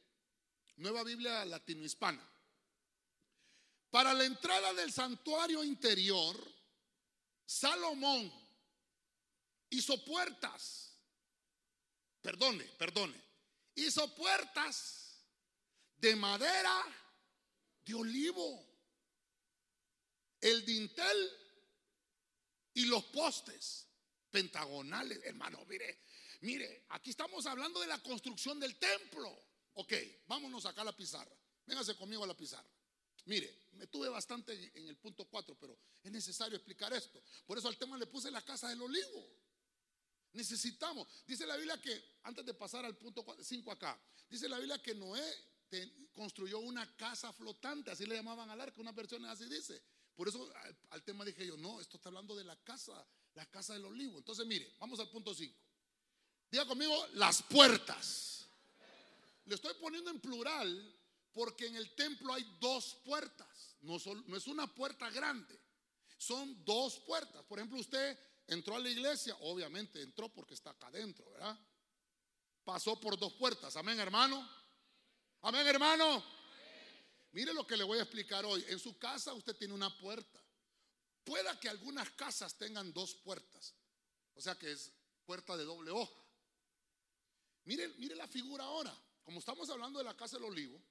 Nueva Biblia latino-hispana. Para la entrada del santuario interior, Salomón hizo puertas. Perdone, perdone. Hizo puertas de madera de olivo. El dintel y los postes pentagonales, hermano, mire, mire, aquí estamos hablando de la construcción del templo. Ok, vámonos acá a la pizarra. Véngase conmigo a la pizarra. Mire, me tuve bastante en el punto 4, pero es necesario explicar esto. Por eso al tema le puse la casa del olivo. Necesitamos, dice la Biblia que, antes de pasar al punto 5 acá, dice la Biblia que Noé construyó una casa flotante, así le llamaban al arca, una versión así dice. Por eso al, tema dije yo, no, esto está hablando de la casa, la casa del olivo. Entonces mire, vamos al punto 5. Diga conmigo, las puertas. Le estoy poniendo en plural porque en el templo hay dos puertas. No, no es una puerta grande, son dos puertas. Por ejemplo, usted entró a la iglesia, obviamente entró porque está acá adentro, ¿verdad? Pasó por dos puertas. Amén, hermano. Amén, hermano. Mire lo que le voy a explicar hoy. En su casa usted tiene una puerta. Pueda que algunas casas tengan dos puertas. O sea que es puerta de doble hoja. Mire, mire la figura ahora. Como estamos hablando de la casa del olivo,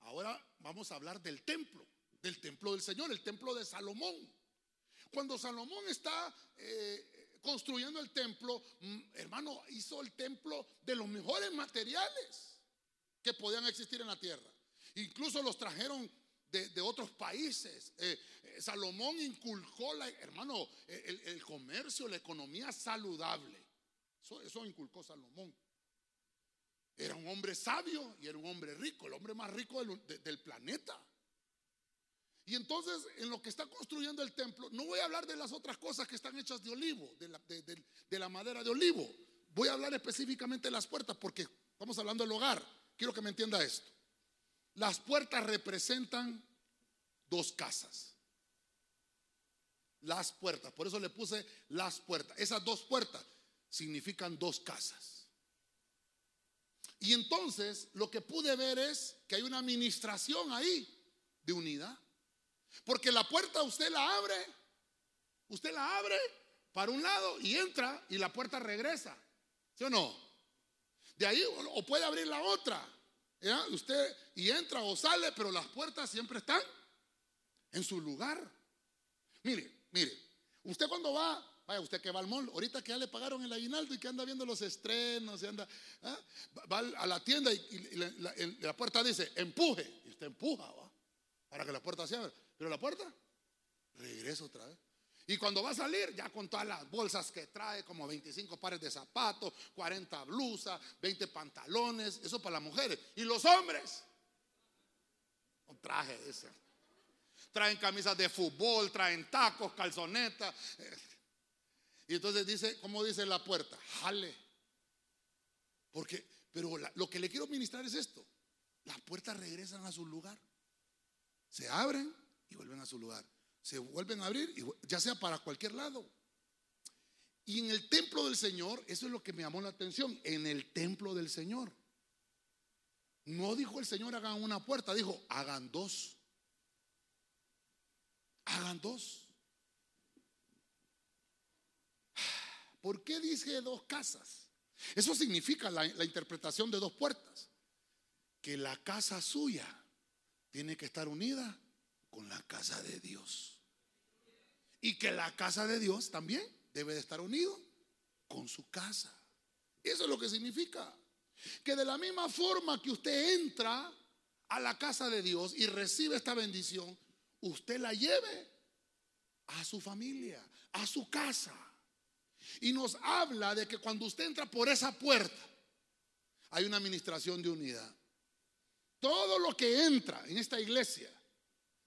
ahora vamos a hablar del templo, del templo del Señor, el templo de Salomón. Cuando Salomón está eh, construyendo el templo, mm, hermano, hizo el templo de los mejores materiales que podían existir en la tierra. Incluso los trajeron de, otros países. Eh, eh, Salomón inculcó, la, hermano, el, comercio, la economía saludable. Eso, inculcó Salomón. Era un hombre sabio y era un hombre rico, el hombre más rico del, planeta. Y entonces, en lo que está construyendo el templo, no voy a hablar de las otras cosas que están hechas de olivo, de la, de la madera de olivo. Voy a hablar específicamente de las puertas porque estamos hablando del hogar. Quiero que me entienda esto. Las puertas representan dos casas. Las puertas, por eso le puse las puertas. Esas dos puertas significan dos casas. Y entonces lo que pude ver es que hay una administración ahí de unidad. Porque la puerta usted la abre, usted la abre para un lado y entra y la puerta regresa. ¿Sí o no? De ahí o puede abrir la otra. Usted y entra o sale, pero las puertas siempre están en su lugar. Mire, mire, usted cuando va, vaya, usted que va al mall, ahorita que ya le pagaron el aguinaldo y que anda viendo los estrenos, y anda, ¿ah? va a la tienda y, la, puerta dice, empuje, y usted empuja, ¿va? Para que la puerta se abra. Pero la puerta regresa otra vez. Y cuando va a salir, ya con todas las bolsas que trae, como 25 pares de zapatos, 40 blusas, 20 pantalones, eso para las mujeres. Y los hombres, traje ese. Traen camisas de fútbol, traen tacos, calzonetas. Y entonces dice, ¿cómo dice la puerta? Jale. Porque, pero lo que le quiero ministrar es esto. Las puertas regresan a su lugar. Se abren y vuelven a su lugar se vuelven a abrir, ya sea para cualquier lado. Y en el templo del Señor, eso es lo que me llamó la atención, en el templo del Señor. No dijo el Señor hagan una puerta, dijo hagan dos. Hagan dos. ¿por qué dice dos casas? Eso significa la, la interpretación de dos puertas. Que la casa suya tiene que estar unida con la casa de Dios. Y que la casa de Dios también debe de estar unido con su casa. Eso es lo que significa. Que de la misma forma que usted entra a la casa de Dios y recibe esta bendición, usted la lleve a su familia, a su casa. Y nos habla de que cuando usted entra por esa puerta, hay una administración de unidad. Todo lo que entra en esta iglesia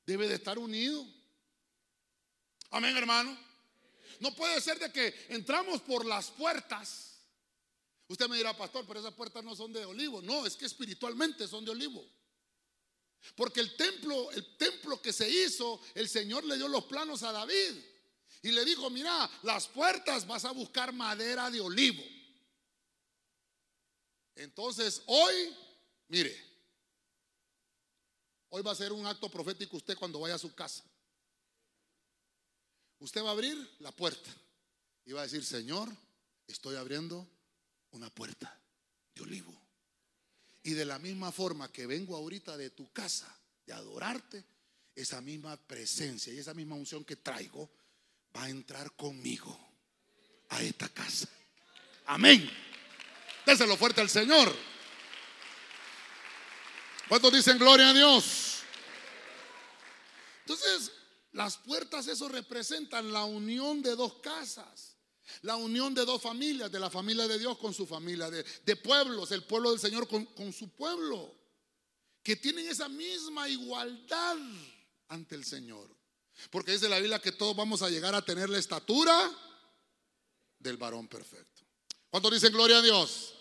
debe de estar unido. Amén, hermano. No puede ser de que entramos por las puertas. Usted me dirá, pastor, pero esas puertas no son de olivo. No, es que espiritualmente son de olivo. Porque el templo, el templo que se hizo, el Señor le dio los planos a David. Y le dijo, mira, las puertas vas a buscar madera de olivo. Entonces, hoy, mire, hoy va a ser un acto profético usted cuando vaya a su casa. Usted va a abrir la puerta y va a decir, Señor, estoy abriendo una puerta de olivo. Y de la misma forma que vengo ahorita de tu casa, de adorarte, esa misma presencia y esa misma unción que traigo va a entrar conmigo a esta casa. Amén. Déselo fuerte al Señor. ¿Cuántos dicen gloria a Dios? Entonces, las puertas, eso representan la unión de dos casas. La unión de dos familias, de la familia de Dios con su familia, de, pueblos, el pueblo del Señor con, su pueblo, que tienen esa misma igualdad ante el Señor. Porque dice la Biblia que todos vamos a llegar a tener la estatura del varón perfecto. ¿Cuántos dicen gloria a Dios?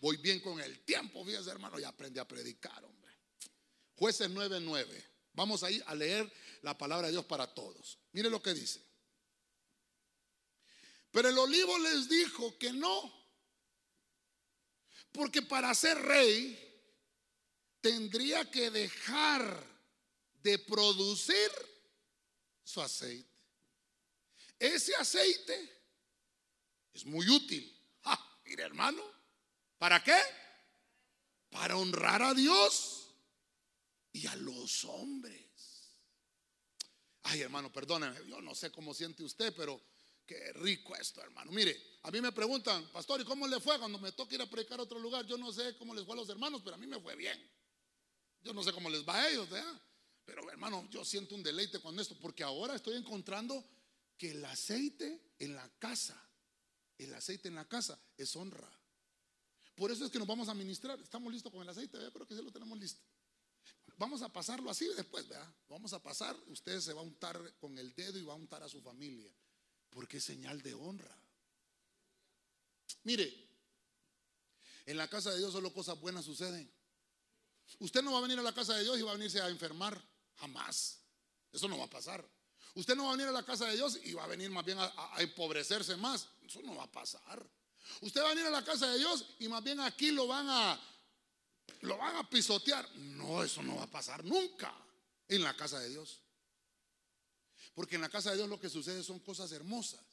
Voy bien con el tiempo, fíjense hermano, ya aprendí a predicar, hombre. Jueces 9:9. Vamos a ir a leer la palabra de Dios para todos. Mire lo que dice. Pero el olivo les dijo que no. Porque para ser rey tendría que dejar de producir su aceite. Ese aceite es muy útil. mire hermano, ¿para qué? Para honrar a Dios y a los hombres. Ay, hermano, perdóneme, yo no sé cómo siente usted, pero qué rico esto, hermano. Mire, a mí me preguntan, pastor, ¿y cómo le fue cuando me toca ir a predicar a otro lugar? Yo no sé cómo les fue a los hermanos, pero a mí me fue bien. Yo no sé cómo les va a ellos. Pero hermano, yo siento un deleite con esto, porque ahora estoy encontrando que el aceite en la casa, el aceite en la casa es honra. Por eso es que nos vamos a ministrar. Estamos listos con el aceite, ¿verdad? Creo que sí lo tenemos listo. Vamos a pasarlo así después, ¿verdad? Vamos a pasar, usted se va a untar con el dedo y va a untar a su familia, porque es señal de honra. Mire, en la casa de Dios solo cosas buenas suceden. Usted no va a venir a la casa de Dios y va a venirse a enfermar, jamás. Eso no va a pasar. Usted no va a venir a la casa de Dios y va a venir más bien a, a, empobrecerse más. Eso no va a pasar. Usted va a venir a la casa de Dios y más bien aquí lo van a lo van a pisotear. No, eso no va a pasar nunca en la casa de Dios. Porque en la casa de Dios lo que sucede son cosas hermosas.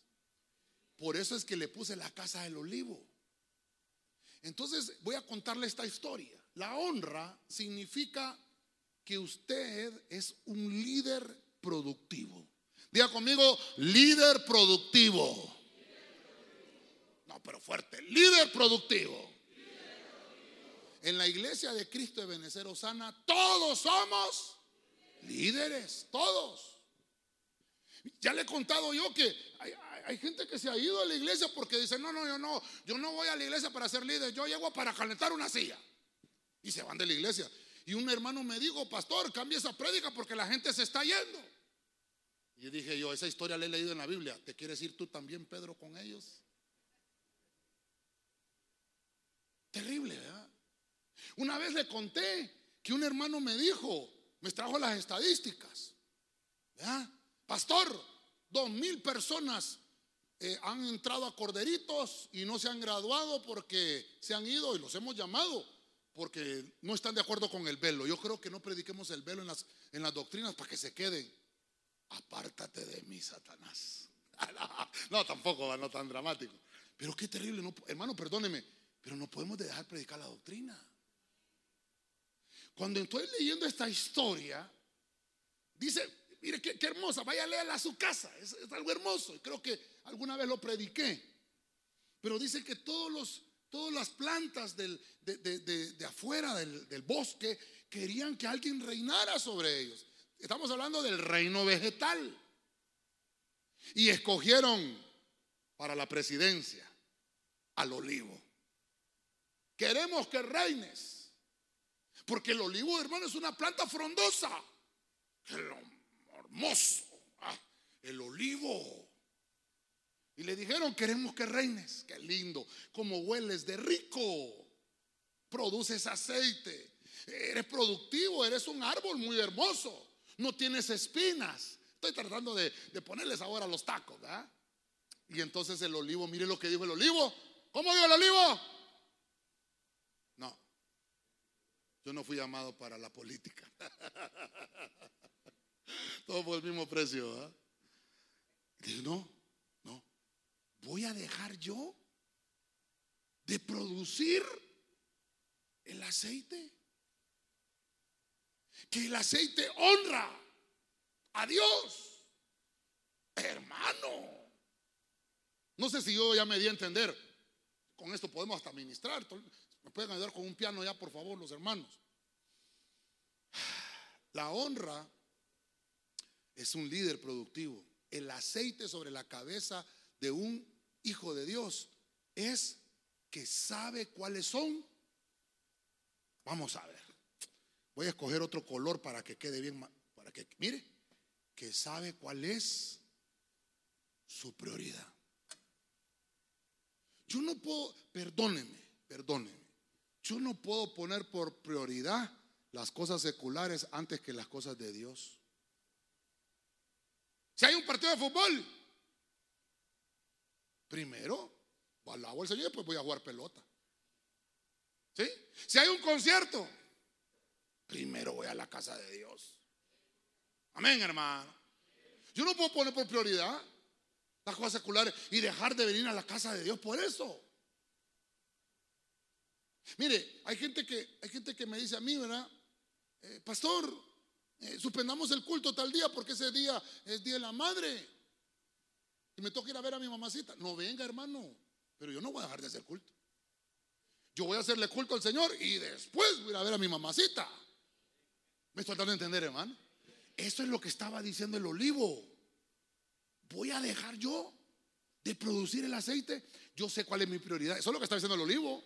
Por eso es que le puse la casa del olivo. Entonces voy a contarle esta historia. La honra significa que usted es un líder productivo. Diga conmigo, líder productivo. No, pero fuerte, líder productivo en la iglesia de Cristo de Benecer Osana, todos somos líderes, todos. Ya le he contado yo que hay, gente que se ha ido a la iglesia porque dice, no, no, yo no, yo no voy a la iglesia para ser líder, yo llego para calentar una silla. Y se van de la iglesia. Y un hermano me dijo, pastor, cambia esa prédica porque la gente se está yendo. Y dije yo, esa historia la he leído en la Biblia. ¿Te quieres ir tú también, Pedro, con ellos? Terrible, ¿verdad? Una vez le conté que un hermano me dijo, me trajo las estadísticas. Pastor, dos mil personas eh, han entrado a Corderitos y no se han graduado porque se han ido y los hemos llamado porque no están de acuerdo con el velo. Yo creo que no prediquemos el velo en las, en las doctrinas para que se queden. Apártate de mí, Satanás. No, tampoco, no tan dramático. Pero qué terrible, no, hermano, perdóneme, pero no podemos dejar predicar la doctrina. Cuando estoy leyendo esta historia, dice, mire qué, hermosa, vaya a leerla a su casa, es, algo hermoso. Creo que alguna vez lo prediqué. Pero dice que todos los, todas las plantas de, afuera del, del bosque querían que alguien reinara sobre ellos. Estamos hablando del reino vegetal. Y escogieron para la presidencia al olivo. Queremos que reines. Porque el olivo, hermano, es una planta frondosa. hermoso. Ah, el olivo. Y le dijeron, queremos que reines. Qué lindo. Como hueles de rico. Produces aceite. Eres productivo. Eres un árbol muy hermoso. No tienes espinas. Estoy tratando de, ponerles ahora los tacos. Y entonces el olivo, mire lo que dijo el olivo. ¿Cómo dijo el olivo? No, yo no fui llamado para la política. Todo por el mismo precio. no, no. Voy a dejar yo de producir el aceite. Que el aceite honra a Dios. Hermano. No sé si yo ya me di a entender. Con esto podemos hasta ministrar. ¿Me pueden ayudar con un piano ya, por favor, los hermanos? La honra es un líder productivo. El aceite sobre la cabeza de un hijo de Dios es que sabe cuáles son. Vamos a ver. Voy a escoger otro color para que quede bien, para que mire, que sabe cuál es su prioridad. Yo no puedo, perdónenme, perdónenme. Yo no puedo poner por prioridad las cosas seculares antes que las cosas de Dios. Si hay un partido de fútbol, primero alabo al Señor y después voy a jugar pelota. ¿Sí? Si hay un concierto, primero voy a la casa de Dios. Amén, hermano. Yo no puedo poner por prioridad las cosas seculares y dejar de venir a la casa de Dios por eso. Mire, hay gente que, hay gente que me dice a mí, ¿verdad? Eh, pastor, eh, suspendamos el culto tal día porque ese día es Día de la Madre. Y me toca ir a ver a mi mamacita. No venga, hermano. Pero yo no voy a dejar de hacer culto. Yo voy a hacerle culto al Señor y después voy a ir a ver a mi mamacita. ¿Me estoy tratando de entender, hermano? Eso es lo que estaba diciendo el olivo voy a dejar yo de producir el aceite. Yo sé cuál es mi prioridad. Eso es lo que está diciendo el olivo.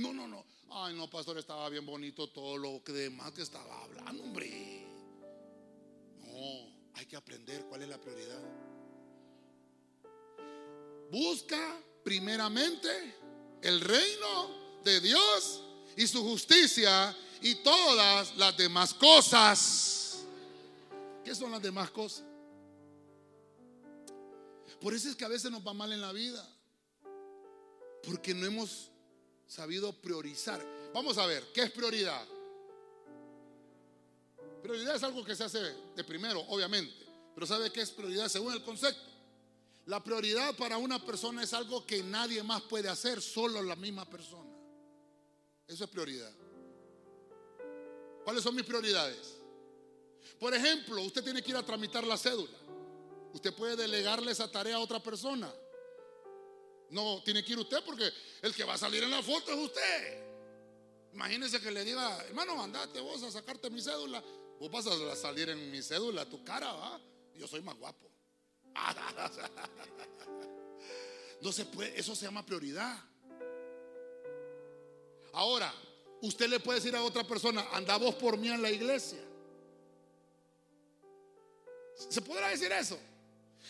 No, no, no. Ay, no, pastor, estaba bien bonito todo lo que demás que estaba hablando, hombre. No, hay que aprender cuál es la prioridad. Busca primeramente el reino de Dios y su justicia y todas las demás cosas. ¿Qué son las demás cosas? Por eso es que a veces nos va mal en la vida. Porque no hemos sabido priorizar. Vamos a ver, ¿qué es prioridad? Prioridad es algo que se hace de primero, obviamente. Pero ¿sabe qué es prioridad según el concepto? La prioridad para una persona es algo que nadie más puede hacer, solo la misma persona. Eso es prioridad. ¿Cuáles son mis prioridades? Por ejemplo, usted tiene que ir a tramitar la cédula. Usted puede delegarle esa tarea a otra persona. No, tiene que ir usted porque el que va a salir en la foto es usted. Imagínese que le diga, hermano, andate vos a sacarte mi cédula. Vos vas a salir en mi cédula, tu cara, va. Yo soy más guapo. No se puede, eso se llama prioridad. Ahora, usted le puede decir a otra persona, anda vos por mí en la iglesia. ¿Se podrá decir eso?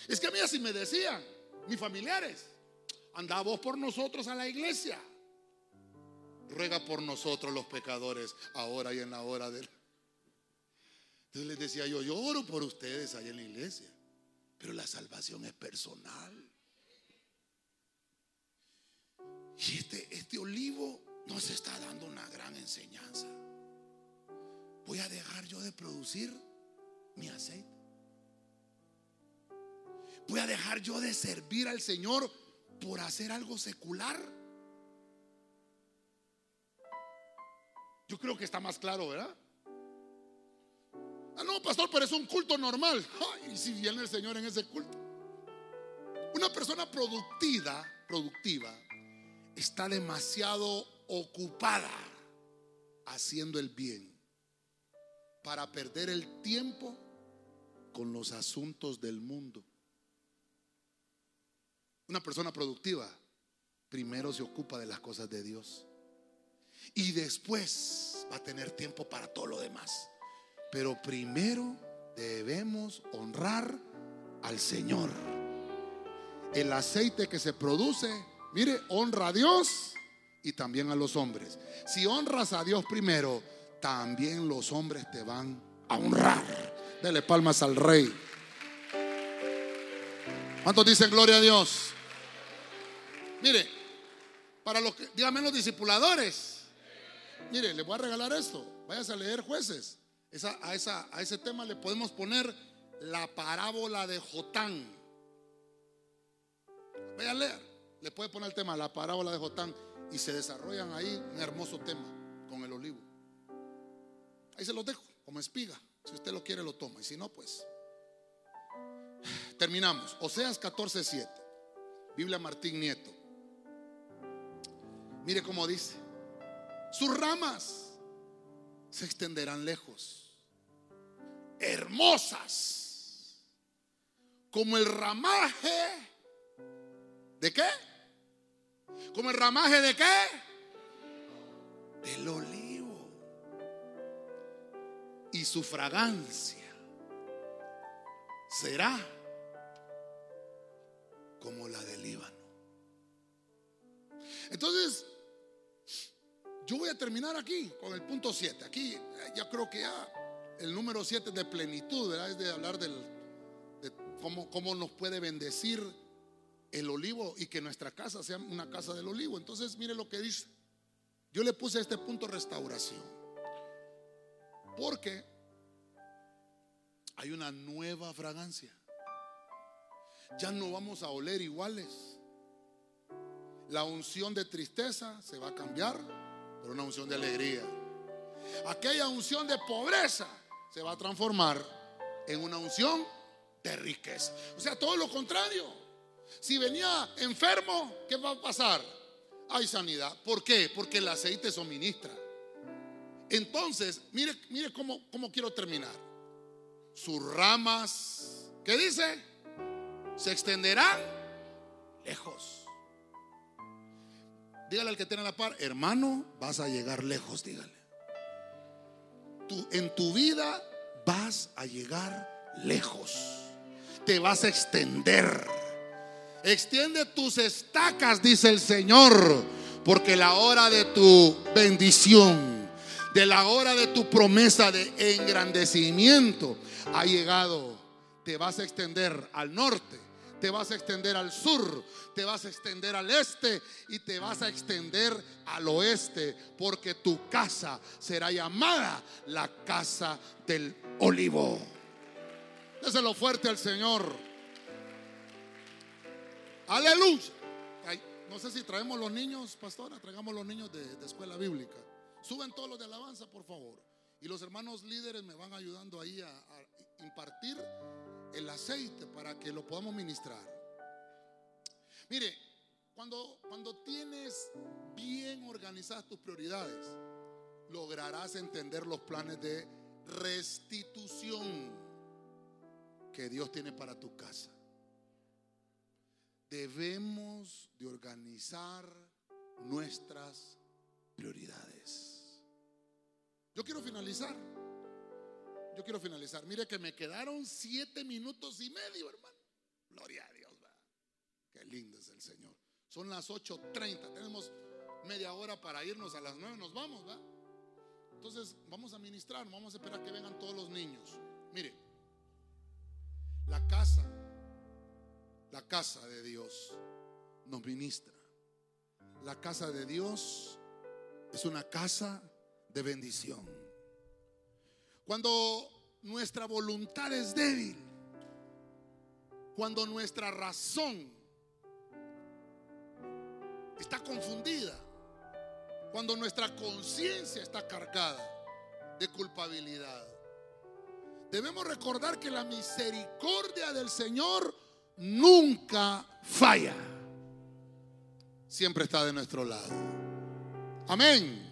Es que a mí así me decían mis familiares, anda vos por nosotros a la iglesia. Ruega por nosotros los pecadores ahora y en la hora del... Entonces les decía yo, yo oro por ustedes ahí en la iglesia, pero la salvación es personal. Y este, este olivo nos está dando una gran enseñanza. Voy a dejar yo de producir mi aceite voy a dejar yo de servir al Señor por hacer algo secular. Yo creo que está más claro, ¿verdad? Ah, no, pastor, pero es un culto normal. y si viene el Señor en ese culto. Una persona productiva, productiva, está demasiado ocupada haciendo el bien para perder el tiempo con los asuntos del mundo. Una persona productiva primero se ocupa de las cosas de Dios y después va a tener tiempo para todo lo demás. Pero primero debemos honrar al Señor. El aceite que se produce, mire, honra a Dios y también a los hombres. Si honras a Dios primero, también los hombres te van a honrar. Dele palmas al rey. ¿Cuántos dicen gloria a Dios? Mire, para los que, díganme los discipuladores. Mire, le voy a regalar esto. Váyase a leer jueces. a, a ese tema le podemos poner la parábola de Jotán. Vaya a leer. Le puede poner el tema, la parábola de Jotán. Y se desarrollan ahí un hermoso tema con el olivo. Ahí se los dejo, como espiga. Si usted lo quiere, lo toma. Y si no, pues. Terminamos. Oseas 14:7. Biblia Martín Nieto. Mire cómo dice. Sus ramas se extenderán lejos. Hermosas. Como el ramaje. ¿De qué? Como el ramaje de qué? Del olivo. Y su fragancia será como la del Líbano. Entonces, yo voy a terminar aquí con el punto 7. Aquí ya creo que ya el número 7 de plenitud, Es de hablar del, de cómo, cómo nos puede bendecir el olivo y que nuestra casa sea una casa del olivo. Entonces, mire lo que dice. Yo le puse este punto restauración. Porque hay una nueva fragancia. Ya no vamos a oler iguales. La unción de tristeza se va a cambiar por una unción de alegría. Aquella unción de pobreza se va a transformar en una unción de riqueza. O sea, todo lo contrario. Si venía enfermo, ¿qué va a pasar? Hay sanidad. ¿Por qué? Porque el aceite suministra. Entonces, mire, mire cómo, cómo quiero terminar. Sus ramas, ¿qué dice? Se extenderán lejos. Dígale al que tiene la par, hermano, vas a llegar lejos, dígale. Tú, en tu vida vas a llegar lejos. Te vas a extender Extiende tus estacas, dice el Señor, porque la hora de tu bendición, de la hora de tu promesa de engrandecimiento ha llegado. Te vas a extender al norte, te vas a extender al sur, te vas a extender al este y te vas a extender al oeste, porque tu casa será llamada la casa del olivo. Déselo fuerte al Señor. Aleluya. no sé si traemos los niños, pastora, traigamos los niños de, escuela bíblica. Suben todos los de alabanza, por favor. Y los hermanos líderes me van ayudando ahí a impartir el aceite para que lo podamos ministrar. Mire, cuando, cuando tienes bien organizadas tus prioridades, lograrás entender los planes de restitución que Dios tiene para tu casa debemos de organizar nuestras prioridades. Yo quiero finalizar. Yo quiero finalizar. Mire que me quedaron siete minutos y medio, hermano. Gloria a Dios, va. Qué lindo es el Señor. Son las 8.30. Tenemos media hora para irnos. A las 9 nos vamos, ¿va? Entonces vamos a ministrar. Vamos a esperar que vengan todos los niños. Mire, la casa la casa de Dios nos ministra. La casa de Dios es una casa de bendición. Cuando nuestra voluntad es débil, cuando nuestra razón está confundida, cuando nuestra conciencia está cargada de culpabilidad. Debemos recordar que la misericordia del Señor nunca falla. Siempre está de nuestro lado. Amén.